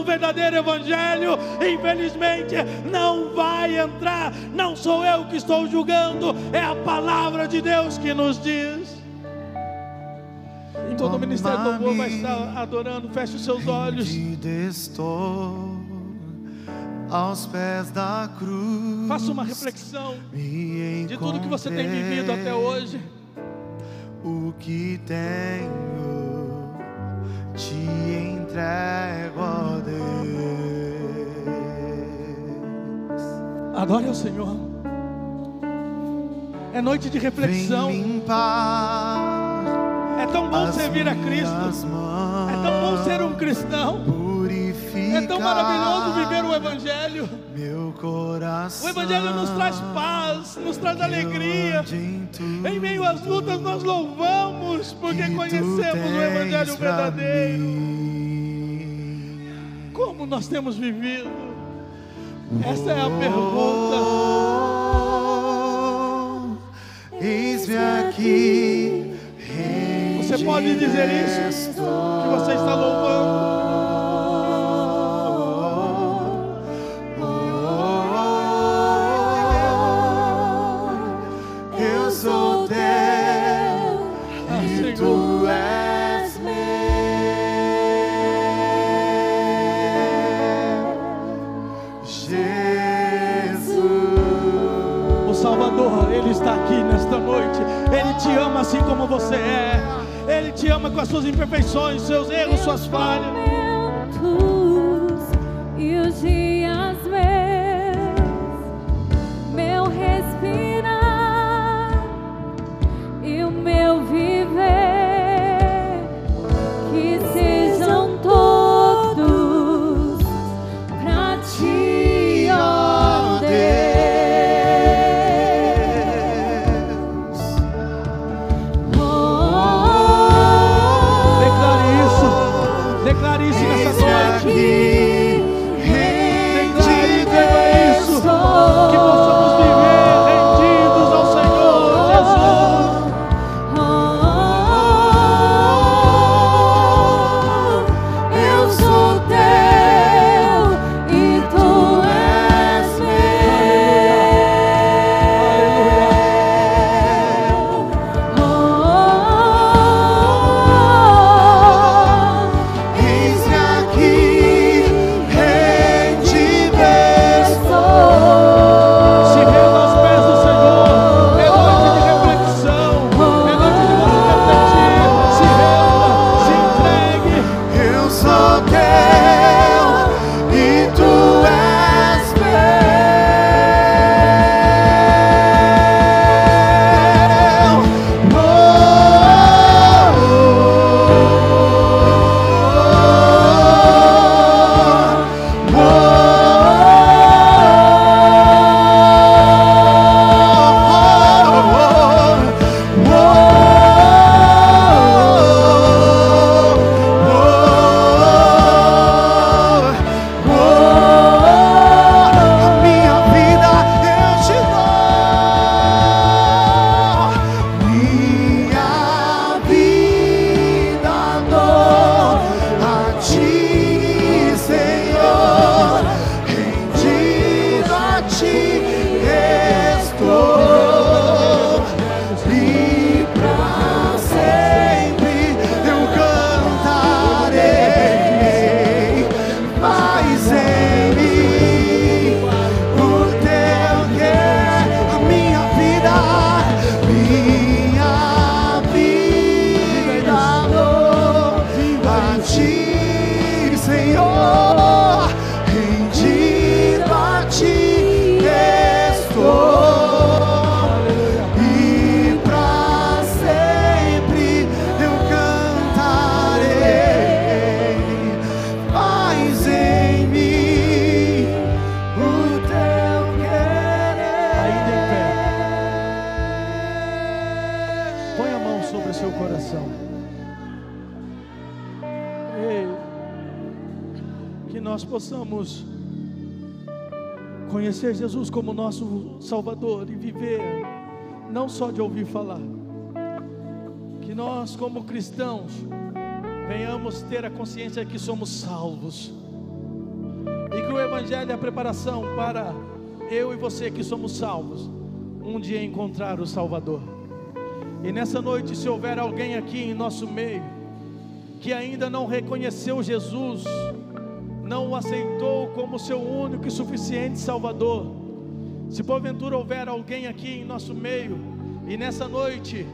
o verdadeiro Evangelho, infelizmente, não vai entrar. Não sou eu que estou julgando, é a palavra de Deus que nos diz todo o ministério do louvor vai estar adorando. Feche os seus olhos. Estou aos pés da cruz. Faça uma reflexão de tudo que você tem vivido até hoje. O que tenho te entrego a Deus. Adore ao Senhor. É noite de reflexão. Vem limpar é tão bom servir a Cristo. É tão bom ser um cristão. É tão maravilhoso viver o Evangelho. O Evangelho nos traz paz, nos traz alegria. Em meio às lutas, nós louvamos, porque conhecemos o Evangelho verdadeiro. Como nós temos vivido? Essa é a pergunta. Eis-me aqui pode dizer isso? Que você está louvando. Seus cristãos, venhamos ter a consciência de que somos salvos e que o Evangelho é a preparação para eu e você que somos salvos, um dia encontrar o Salvador. E nessa noite, se houver alguém aqui em nosso meio que ainda não reconheceu Jesus, não o aceitou como seu único e suficiente Salvador. Se porventura houver alguém aqui em nosso meio e nessa noite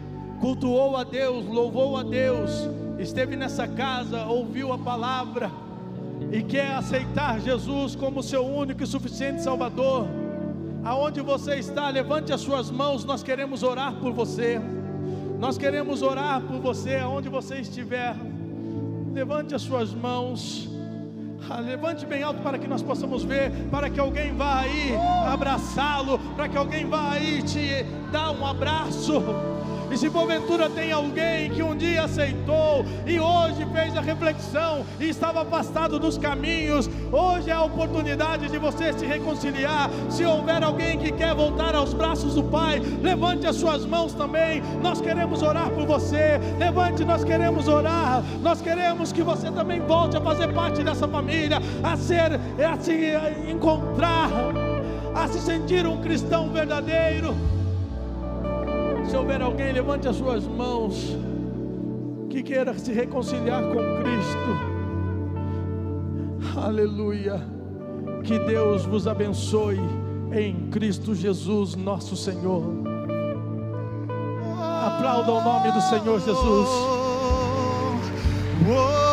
cultuou a Deus, louvou a Deus, esteve nessa casa, ouviu a palavra e quer aceitar Jesus como seu único e suficiente Salvador, aonde você está, levante as suas mãos, nós queremos orar por você. Nós queremos orar por você aonde você estiver. Levante as suas mãos. Ah, levante bem alto para que nós possamos ver, para que alguém vá aí abraçá-lo, para que alguém vá aí te dar um abraço. E se porventura tem alguém que um dia aceitou e hoje fez a reflexão e estava afastado dos caminhos, hoje é a oportunidade de você se reconciliar. Se houver alguém que quer voltar aos braços do Pai, levante as suas mãos também. Nós queremos orar por você. Levante, nós queremos orar. Nós queremos que você também volte a fazer parte dessa família, a ser, a se encontrar, a se sentir um cristão verdadeiro. Se houver alguém, levante as suas mãos que queira se reconciliar com Cristo. Aleluia. Que Deus vos abençoe em Cristo Jesus, nosso Senhor. Aplauda o nome do Senhor Jesus. Oh,